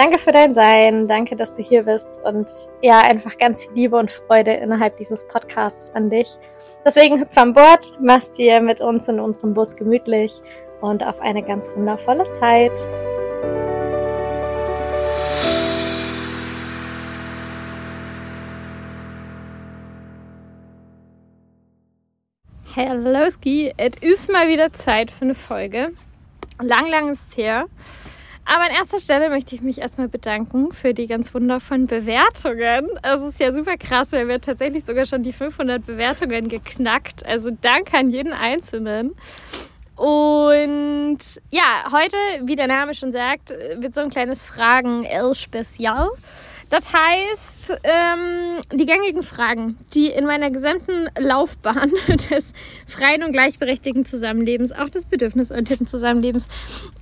danke für dein Sein, danke, dass du hier bist und ja, einfach ganz viel Liebe und Freude innerhalb dieses Podcasts an dich. Deswegen hüpf an Bord, mach's dir mit uns in unserem Bus gemütlich und auf eine ganz wundervolle Zeit. Hallo Ski, es ist mal wieder Zeit für eine Folge. Lang, lang ist es her. Aber an erster Stelle möchte ich mich erstmal bedanken für die ganz wundervollen Bewertungen. Es ist ja super krass, weil wir tatsächlich sogar schon die 500 Bewertungen geknackt. Also danke an jeden Einzelnen. Und ja, heute, wie der Name schon sagt, wird so ein kleines Fragen-L-Spezial. Das heißt, ähm, die gängigen Fragen, die in meiner gesamten Laufbahn des freien und gleichberechtigten Zusammenlebens, auch des bedürfnisorientierten Zusammenlebens,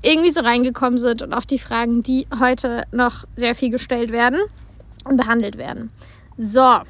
irgendwie so reingekommen sind und auch die Fragen, die heute noch sehr viel gestellt werden und behandelt werden. So.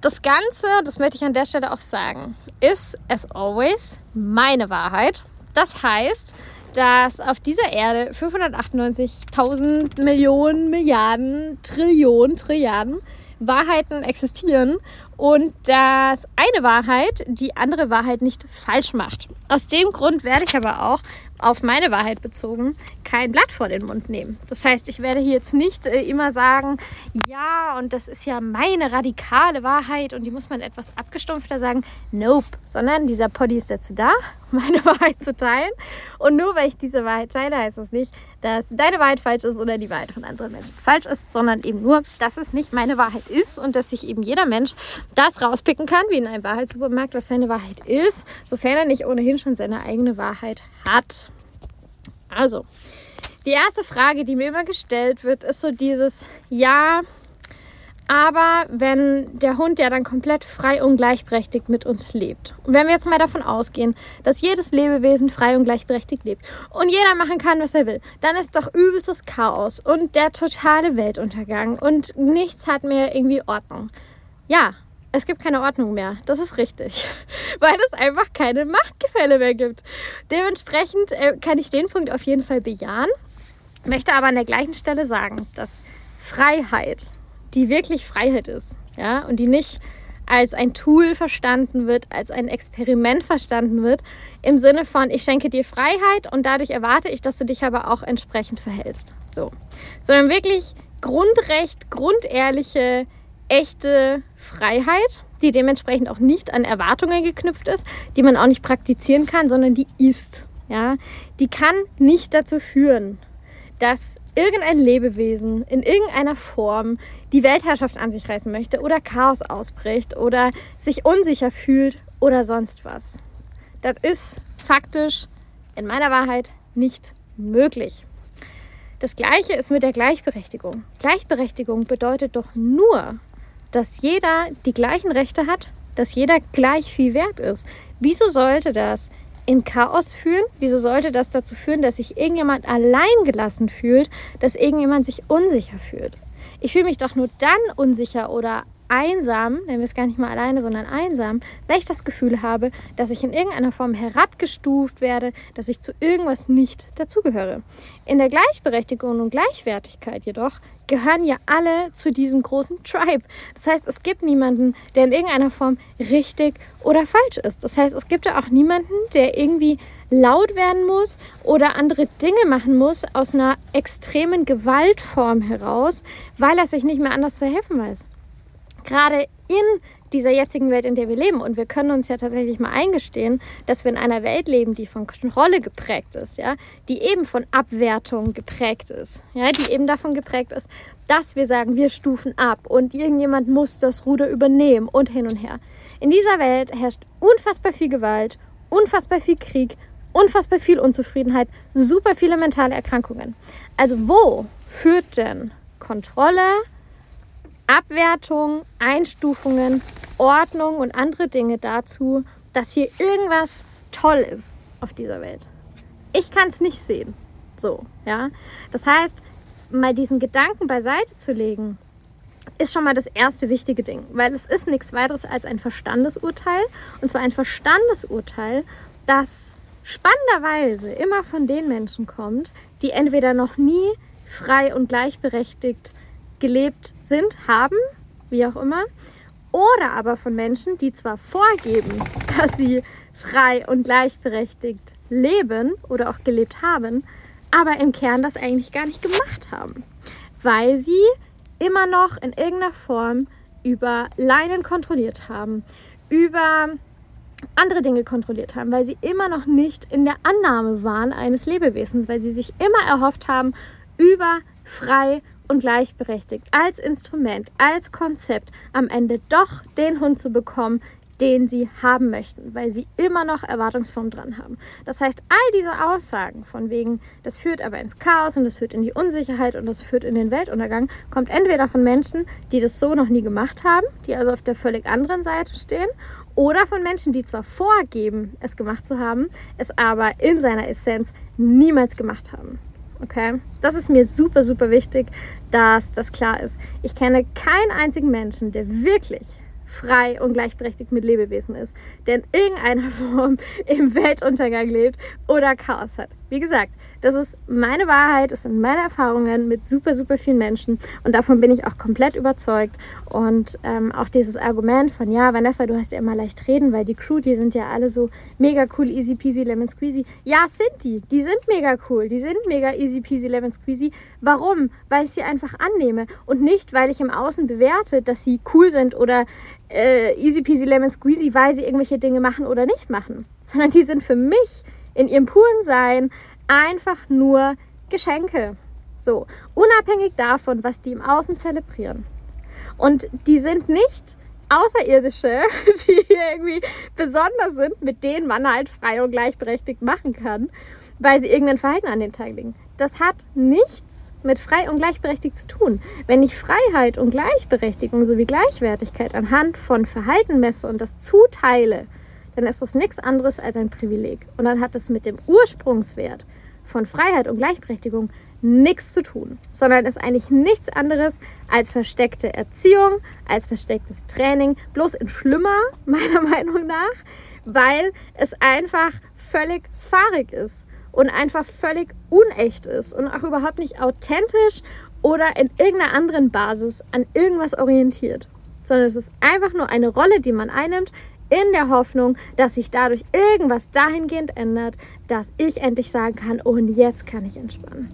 Das Ganze, das möchte ich an der Stelle auch sagen, ist as always meine Wahrheit. Das heißt, dass auf dieser Erde 598.000 Millionen, Milliarden, Trillionen, Trilliarden Wahrheiten existieren und dass eine Wahrheit die andere Wahrheit nicht falsch macht. Aus dem Grund werde ich aber auch auf meine Wahrheit bezogen kein Blatt vor den Mund nehmen. Das heißt, ich werde hier jetzt nicht äh, immer sagen, ja, und das ist ja meine radikale Wahrheit und die muss man etwas abgestumpfter sagen. Nope, sondern dieser Poddy ist dazu da, meine Wahrheit zu teilen. Und nur weil ich diese Wahrheit teile, heißt das nicht, dass deine Wahrheit falsch ist oder die Wahrheit von anderen Menschen falsch ist, sondern eben nur, dass es nicht meine Wahrheit ist und dass sich eben jeder Mensch das rauspicken kann, wie in einem Wahrheitssupermarkt, was seine Wahrheit ist, sofern er nicht ohnehin schon seine eigene Wahrheit hat. Also, die erste Frage, die mir immer gestellt wird, ist so dieses, ja, aber wenn der Hund ja dann komplett frei und gleichberechtigt mit uns lebt. Und wenn wir jetzt mal davon ausgehen, dass jedes Lebewesen frei und gleichberechtigt lebt und jeder machen kann, was er will, dann ist doch übelstes Chaos und der totale Weltuntergang und nichts hat mehr irgendwie Ordnung. Ja, es gibt keine Ordnung mehr. Das ist richtig. Weil es einfach keine Machtgefälle mehr gibt. Dementsprechend äh, kann ich den Punkt auf jeden Fall bejahen. Möchte aber an der gleichen Stelle sagen, dass Freiheit, die wirklich Freiheit ist, ja, und die nicht als ein Tool verstanden wird, als ein Experiment verstanden wird, im Sinne von, ich schenke dir Freiheit und dadurch erwarte ich, dass du dich aber auch entsprechend verhältst. So. Sondern wirklich Grundrecht, grundehrliche, echte Freiheit, die dementsprechend auch nicht an Erwartungen geknüpft ist, die man auch nicht praktizieren kann, sondern die ist. Ja, die kann nicht dazu führen, dass irgendein Lebewesen in irgendeiner Form die Weltherrschaft an sich reißen möchte oder Chaos ausbricht oder sich unsicher fühlt oder sonst was. Das ist faktisch in meiner Wahrheit nicht möglich. Das gleiche ist mit der Gleichberechtigung. Gleichberechtigung bedeutet doch nur, dass jeder die gleichen Rechte hat, dass jeder gleich viel wert ist. Wieso sollte das in Chaos führen? Wieso sollte das dazu führen, dass sich irgendjemand allein gelassen fühlt, dass irgendjemand sich unsicher fühlt? Ich fühle mich doch nur dann unsicher oder einsam, nennen wir es gar nicht mal alleine, sondern einsam, weil ich das Gefühl habe, dass ich in irgendeiner Form herabgestuft werde, dass ich zu irgendwas nicht dazugehöre. In der Gleichberechtigung und Gleichwertigkeit jedoch gehören ja alle zu diesem großen Tribe. Das heißt, es gibt niemanden, der in irgendeiner Form richtig oder falsch ist. Das heißt, es gibt ja auch niemanden, der irgendwie laut werden muss oder andere Dinge machen muss aus einer extremen Gewaltform heraus, weil er sich nicht mehr anders zu helfen weiß gerade in dieser jetzigen Welt, in der wir leben. Und wir können uns ja tatsächlich mal eingestehen, dass wir in einer Welt leben, die von Kontrolle geprägt ist, ja, die eben von Abwertung geprägt ist, ja, die eben davon geprägt ist, dass wir sagen, wir stufen ab und irgendjemand muss das Ruder übernehmen und hin und her. In dieser Welt herrscht unfassbar viel Gewalt, unfassbar viel Krieg, unfassbar viel Unzufriedenheit, super viele mentale Erkrankungen. Also wo führt denn Kontrolle, Abwertung, Einstufungen, Ordnung und andere Dinge dazu, dass hier irgendwas toll ist auf dieser Welt. Ich kann es nicht sehen. So, ja. Das heißt, mal diesen Gedanken beiseite zu legen, ist schon mal das erste wichtige Ding, weil es ist nichts weiteres als ein Verstandesurteil. Und zwar ein Verstandesurteil, das spannenderweise immer von den Menschen kommt, die entweder noch nie frei und gleichberechtigt gelebt sind, haben, wie auch immer, oder aber von Menschen, die zwar vorgeben, dass sie frei und gleichberechtigt leben oder auch gelebt haben, aber im Kern das eigentlich gar nicht gemacht haben, weil sie immer noch in irgendeiner Form über Leinen kontrolliert haben, über andere Dinge kontrolliert haben, weil sie immer noch nicht in der Annahme waren eines Lebewesens, weil sie sich immer erhofft haben, über frei und gleichberechtigt als Instrument, als Konzept am Ende doch den Hund zu bekommen, den sie haben möchten, weil sie immer noch Erwartungsformen dran haben. Das heißt, all diese Aussagen von wegen, das führt aber ins Chaos und das führt in die Unsicherheit und das führt in den Weltuntergang, kommt entweder von Menschen, die das so noch nie gemacht haben, die also auf der völlig anderen Seite stehen, oder von Menschen, die zwar vorgeben, es gemacht zu haben, es aber in seiner Essenz niemals gemacht haben. Okay? Das ist mir super, super wichtig, dass das klar ist. Ich kenne keinen einzigen Menschen, der wirklich frei und gleichberechtigt mit Lebewesen ist, der in irgendeiner Form im Weltuntergang lebt oder Chaos hat. Wie gesagt, das ist meine Wahrheit, das sind meine Erfahrungen mit super, super vielen Menschen und davon bin ich auch komplett überzeugt. Und ähm, auch dieses Argument von, ja, Vanessa, du hast ja immer leicht reden, weil die Crew, die sind ja alle so mega cool, easy peasy, lemon squeezy. Ja, sind die. Die sind mega cool. Die sind mega easy peasy, lemon squeezy. Warum? Weil ich sie einfach annehme und nicht, weil ich im Außen bewerte, dass sie cool sind oder äh, easy peasy, lemon squeezy, weil sie irgendwelche Dinge machen oder nicht machen, sondern die sind für mich in ihrem puren Sein einfach nur Geschenke. So, unabhängig davon, was die im Außen zelebrieren. Und die sind nicht Außerirdische, die irgendwie besonders sind, mit denen man halt frei und gleichberechtigt machen kann, weil sie irgendein Verhalten an den Tag legen. Das hat nichts mit frei und gleichberechtigt zu tun. Wenn ich Freiheit und Gleichberechtigung sowie Gleichwertigkeit anhand von Verhalten messe und das zuteile, dann ist das nichts anderes als ein Privileg. Und dann hat es mit dem Ursprungswert von Freiheit und Gleichberechtigung nichts zu tun, sondern ist eigentlich nichts anderes als versteckte Erziehung, als verstecktes Training, bloß in schlimmer, meiner Meinung nach, weil es einfach völlig fahrig ist und einfach völlig unecht ist und auch überhaupt nicht authentisch oder in irgendeiner anderen Basis an irgendwas orientiert, sondern es ist einfach nur eine Rolle, die man einnimmt, in der Hoffnung, dass sich dadurch irgendwas dahingehend ändert, dass ich endlich sagen kann, oh, und jetzt kann ich entspannen.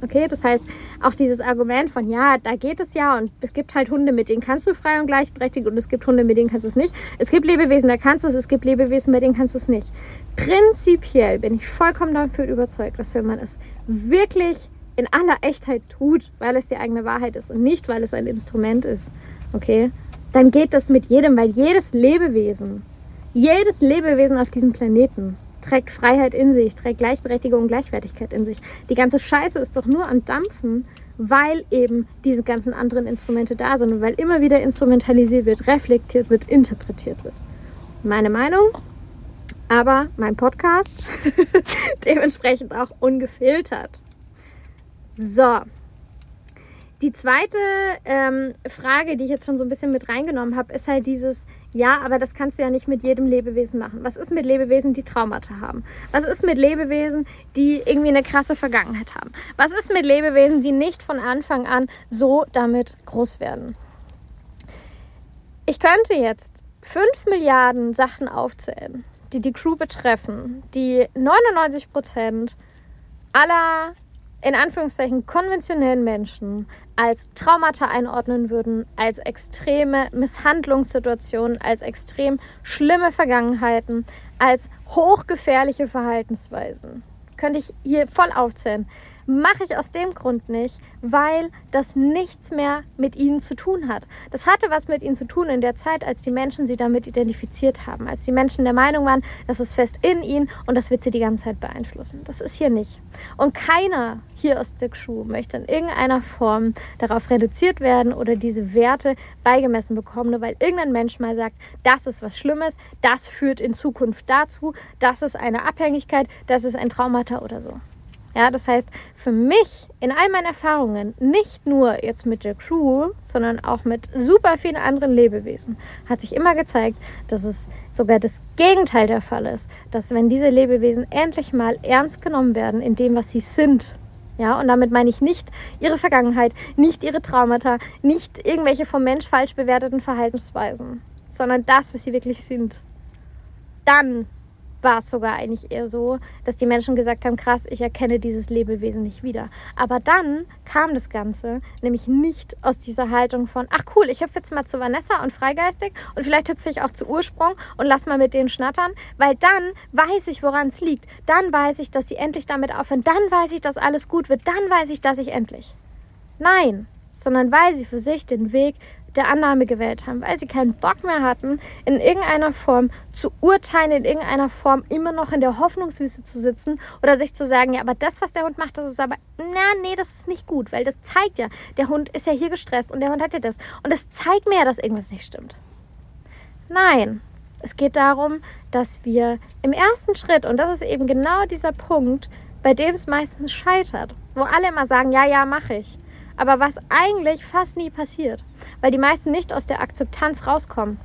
Okay, das heißt, auch dieses Argument von, ja, da geht es ja und es gibt halt Hunde, mit denen kannst du frei und gleichberechtigt und es gibt Hunde, mit denen kannst du es nicht. Es gibt Lebewesen, da kannst du es, es gibt Lebewesen, mit denen kannst du es nicht. Prinzipiell bin ich vollkommen davon überzeugt, dass wenn man es wirklich in aller Echtheit tut, weil es die eigene Wahrheit ist und nicht, weil es ein Instrument ist, okay, dann geht das mit jedem, weil jedes Lebewesen, jedes Lebewesen auf diesem Planeten trägt Freiheit in sich, trägt Gleichberechtigung und Gleichwertigkeit in sich. Die ganze Scheiße ist doch nur am Dampfen, weil eben diese ganzen anderen Instrumente da sind und weil immer wieder instrumentalisiert wird, reflektiert wird, interpretiert wird. Meine Meinung, aber mein Podcast dementsprechend auch ungefiltert. So, die zweite ähm, Frage, die ich jetzt schon so ein bisschen mit reingenommen habe, ist halt dieses, ja, aber das kannst du ja nicht mit jedem Lebewesen machen. Was ist mit Lebewesen, die Traumata haben? Was ist mit Lebewesen, die irgendwie eine krasse Vergangenheit haben? Was ist mit Lebewesen, die nicht von Anfang an so damit groß werden? Ich könnte jetzt 5 Milliarden Sachen aufzählen, die die Crew betreffen, die 99 Prozent aller in Anführungszeichen konventionellen Menschen als Traumata einordnen würden, als extreme Misshandlungssituationen, als extrem schlimme Vergangenheiten, als hochgefährliche Verhaltensweisen. Könnte ich hier voll aufzählen. Mache ich aus dem Grund nicht, weil das nichts mehr mit ihnen zu tun hat. Das hatte was mit ihnen zu tun in der Zeit, als die Menschen sie damit identifiziert haben, als die Menschen der Meinung waren, das ist fest in ihnen und das wird sie die ganze Zeit beeinflussen. Das ist hier nicht. Und keiner hier aus der Crew möchte in irgendeiner Form darauf reduziert werden oder diese Werte beigemessen bekommen, nur weil irgendein Mensch mal sagt, das ist was Schlimmes, das führt in Zukunft dazu, das ist eine Abhängigkeit, das ist ein Traumata oder so. Ja, das heißt, für mich in all meinen Erfahrungen, nicht nur jetzt mit der Crew, sondern auch mit super vielen anderen Lebewesen, hat sich immer gezeigt, dass es sogar das Gegenteil der Fall ist. Dass wenn diese Lebewesen endlich mal ernst genommen werden in dem, was sie sind, ja, und damit meine ich nicht ihre Vergangenheit, nicht ihre Traumata, nicht irgendwelche vom Mensch falsch bewerteten Verhaltensweisen, sondern das, was sie wirklich sind. Dann war es sogar eigentlich eher so, dass die Menschen gesagt haben, krass, ich erkenne dieses Lebewesen nicht wieder. Aber dann kam das Ganze nämlich nicht aus dieser Haltung von, ach cool, ich hüpfe jetzt mal zu Vanessa und Freigeistig und vielleicht hüpfe ich auch zu Ursprung und lass mal mit denen schnattern, weil dann weiß ich, woran es liegt. Dann weiß ich, dass sie endlich damit aufhören. Dann weiß ich, dass alles gut wird. Dann weiß ich, dass ich endlich. Nein, sondern weil sie für sich den Weg der Annahme gewählt haben, weil sie keinen Bock mehr hatten, in irgendeiner Form zu urteilen, in irgendeiner Form immer noch in der Hoffnungswüste zu sitzen oder sich zu sagen, ja, aber das, was der Hund macht, das ist aber, na, nee, das ist nicht gut, weil das zeigt ja, der Hund ist ja hier gestresst und der Hund hat ja das. Und das zeigt mir ja, dass irgendwas nicht stimmt. Nein, es geht darum, dass wir im ersten Schritt, und das ist eben genau dieser Punkt, bei dem es meistens scheitert, wo alle immer sagen, ja, ja, mache ich aber was eigentlich fast nie passiert, weil die meisten nicht aus der Akzeptanz rauskommen.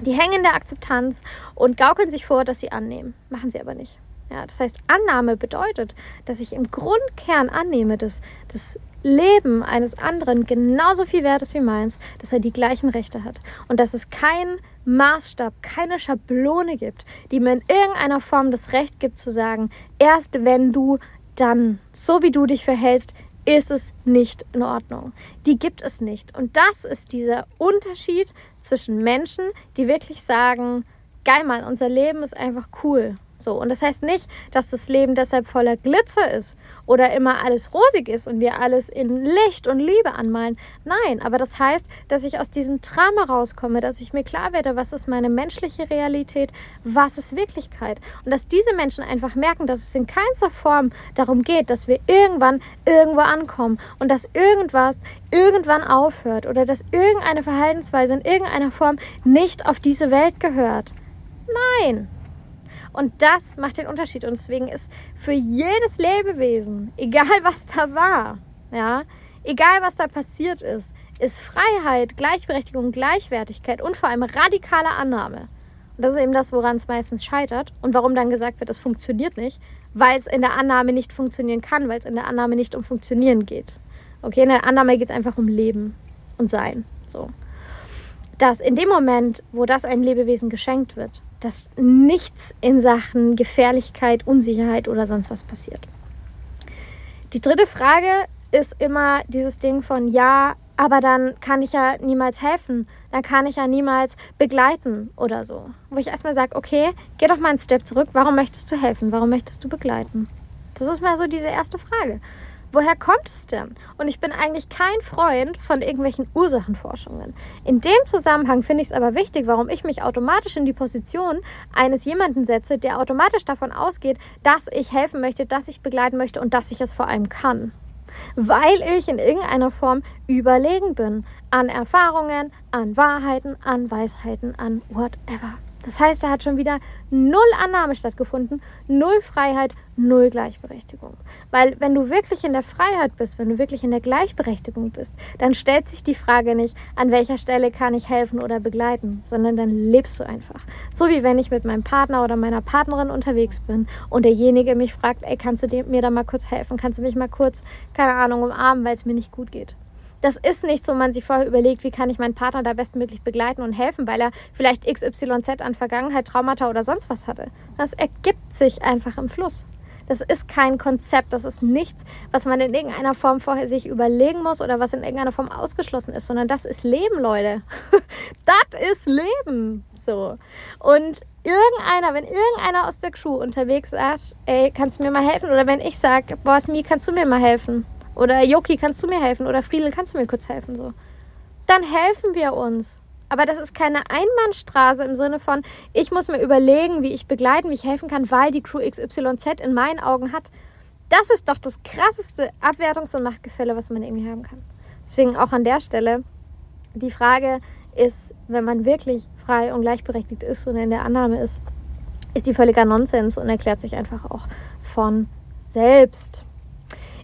Die hängen in der Akzeptanz und gaukeln sich vor, dass sie annehmen. Machen sie aber nicht. Ja, das heißt, Annahme bedeutet, dass ich im Grundkern annehme, dass das Leben eines anderen genauso viel wert ist wie meins, dass er die gleichen Rechte hat und dass es keinen Maßstab, keine Schablone gibt, die mir in irgendeiner Form das Recht gibt zu sagen, erst wenn du dann, so wie du dich verhältst, ist es nicht in Ordnung. Die gibt es nicht. Und das ist dieser Unterschied zwischen Menschen, die wirklich sagen, geil Mann, unser Leben ist einfach cool. So, und das heißt nicht, dass das Leben deshalb voller Glitzer ist oder immer alles rosig ist und wir alles in Licht und Liebe anmalen. Nein, aber das heißt, dass ich aus diesem Drama rauskomme, dass ich mir klar werde, was ist meine menschliche Realität, was ist Wirklichkeit. Und dass diese Menschen einfach merken, dass es in keinster Form darum geht, dass wir irgendwann irgendwo ankommen und dass irgendwas irgendwann aufhört oder dass irgendeine Verhaltensweise in irgendeiner Form nicht auf diese Welt gehört. Nein, und das macht den Unterschied. Und deswegen ist für jedes Lebewesen, egal was da war, ja, egal was da passiert ist, ist Freiheit, Gleichberechtigung, Gleichwertigkeit und vor allem radikale Annahme. Und das ist eben das, woran es meistens scheitert und warum dann gesagt wird, das funktioniert nicht, weil es in der Annahme nicht funktionieren kann, weil es in der Annahme nicht um Funktionieren geht. Okay, in der Annahme geht es einfach um Leben und Sein. So. Dass in dem Moment, wo das einem Lebewesen geschenkt wird, dass nichts in Sachen Gefährlichkeit, Unsicherheit oder sonst was passiert. Die dritte Frage ist immer dieses Ding von, ja, aber dann kann ich ja niemals helfen, dann kann ich ja niemals begleiten oder so. Wo ich erstmal sage, okay, geh doch mal einen Step zurück, warum möchtest du helfen, warum möchtest du begleiten? Das ist mal so diese erste Frage. Woher kommt es denn? Und ich bin eigentlich kein Freund von irgendwelchen Ursachenforschungen. In dem Zusammenhang finde ich es aber wichtig, warum ich mich automatisch in die Position eines jemanden setze, der automatisch davon ausgeht, dass ich helfen möchte, dass ich begleiten möchte und dass ich es vor allem kann. Weil ich in irgendeiner Form überlegen bin an Erfahrungen, an Wahrheiten, an Weisheiten, an whatever. Das heißt, da hat schon wieder null Annahme stattgefunden, null Freiheit, null Gleichberechtigung. Weil wenn du wirklich in der Freiheit bist, wenn du wirklich in der Gleichberechtigung bist, dann stellt sich die Frage nicht, an welcher Stelle kann ich helfen oder begleiten, sondern dann lebst du einfach. So wie wenn ich mit meinem Partner oder meiner Partnerin unterwegs bin und derjenige mich fragt, ey, kannst du mir da mal kurz helfen? Kannst du mich mal kurz, keine Ahnung, umarmen, weil es mir nicht gut geht? Das ist nicht so, man sich vorher überlegt, wie kann ich meinen Partner da bestmöglich begleiten und helfen, weil er vielleicht XYZ an Vergangenheit, Traumata oder sonst was hatte. Das ergibt sich einfach im Fluss. Das ist kein Konzept, das ist nichts, was man in irgendeiner Form vorher sich überlegen muss oder was in irgendeiner Form ausgeschlossen ist, sondern das ist Leben, Leute. das ist Leben. So. Und irgendeiner, wenn irgendeiner aus der Crew unterwegs sagt, ey, kannst du mir mal helfen? Oder wenn ich sage, boah, Smi, kannst du mir mal helfen? Oder Joki, kannst du mir helfen? Oder Friedel, kannst du mir kurz helfen? So. Dann helfen wir uns. Aber das ist keine Einbahnstraße im Sinne von, ich muss mir überlegen, wie ich begleiten, wie ich helfen kann, weil die Crew XYZ in meinen Augen hat. Das ist doch das krasseste Abwertungs- und Machtgefälle, was man irgendwie haben kann. Deswegen auch an der Stelle die Frage ist, wenn man wirklich frei und gleichberechtigt ist und in der Annahme ist, ist die völliger Nonsens und erklärt sich einfach auch von selbst.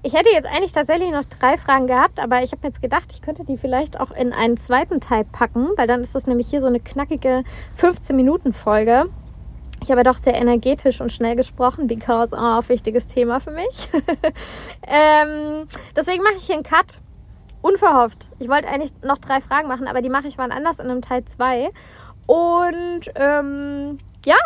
Ich hätte jetzt eigentlich tatsächlich noch drei Fragen gehabt, aber ich habe jetzt gedacht, ich könnte die vielleicht auch in einen zweiten Teil packen, weil dann ist das nämlich hier so eine knackige 15-Minuten-Folge. Ich habe doch sehr energetisch und schnell gesprochen, because of wichtiges Thema für mich. ähm, deswegen mache ich hier einen Cut. Unverhofft. Ich wollte eigentlich noch drei Fragen machen, aber die mache ich wann anders in einem Teil 2. Und ähm, ja,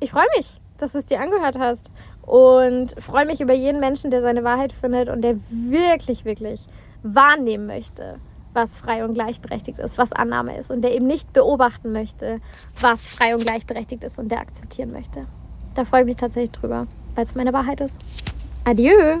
ich freue mich, dass du es dir angehört hast und freue mich über jeden Menschen, der seine Wahrheit findet und der wirklich, wirklich wahrnehmen möchte, was frei und gleichberechtigt ist, was Annahme ist und der eben nicht beobachten möchte, was frei und gleichberechtigt ist und der akzeptieren möchte. Da freue ich mich tatsächlich drüber, weil es meine Wahrheit ist. Adieu!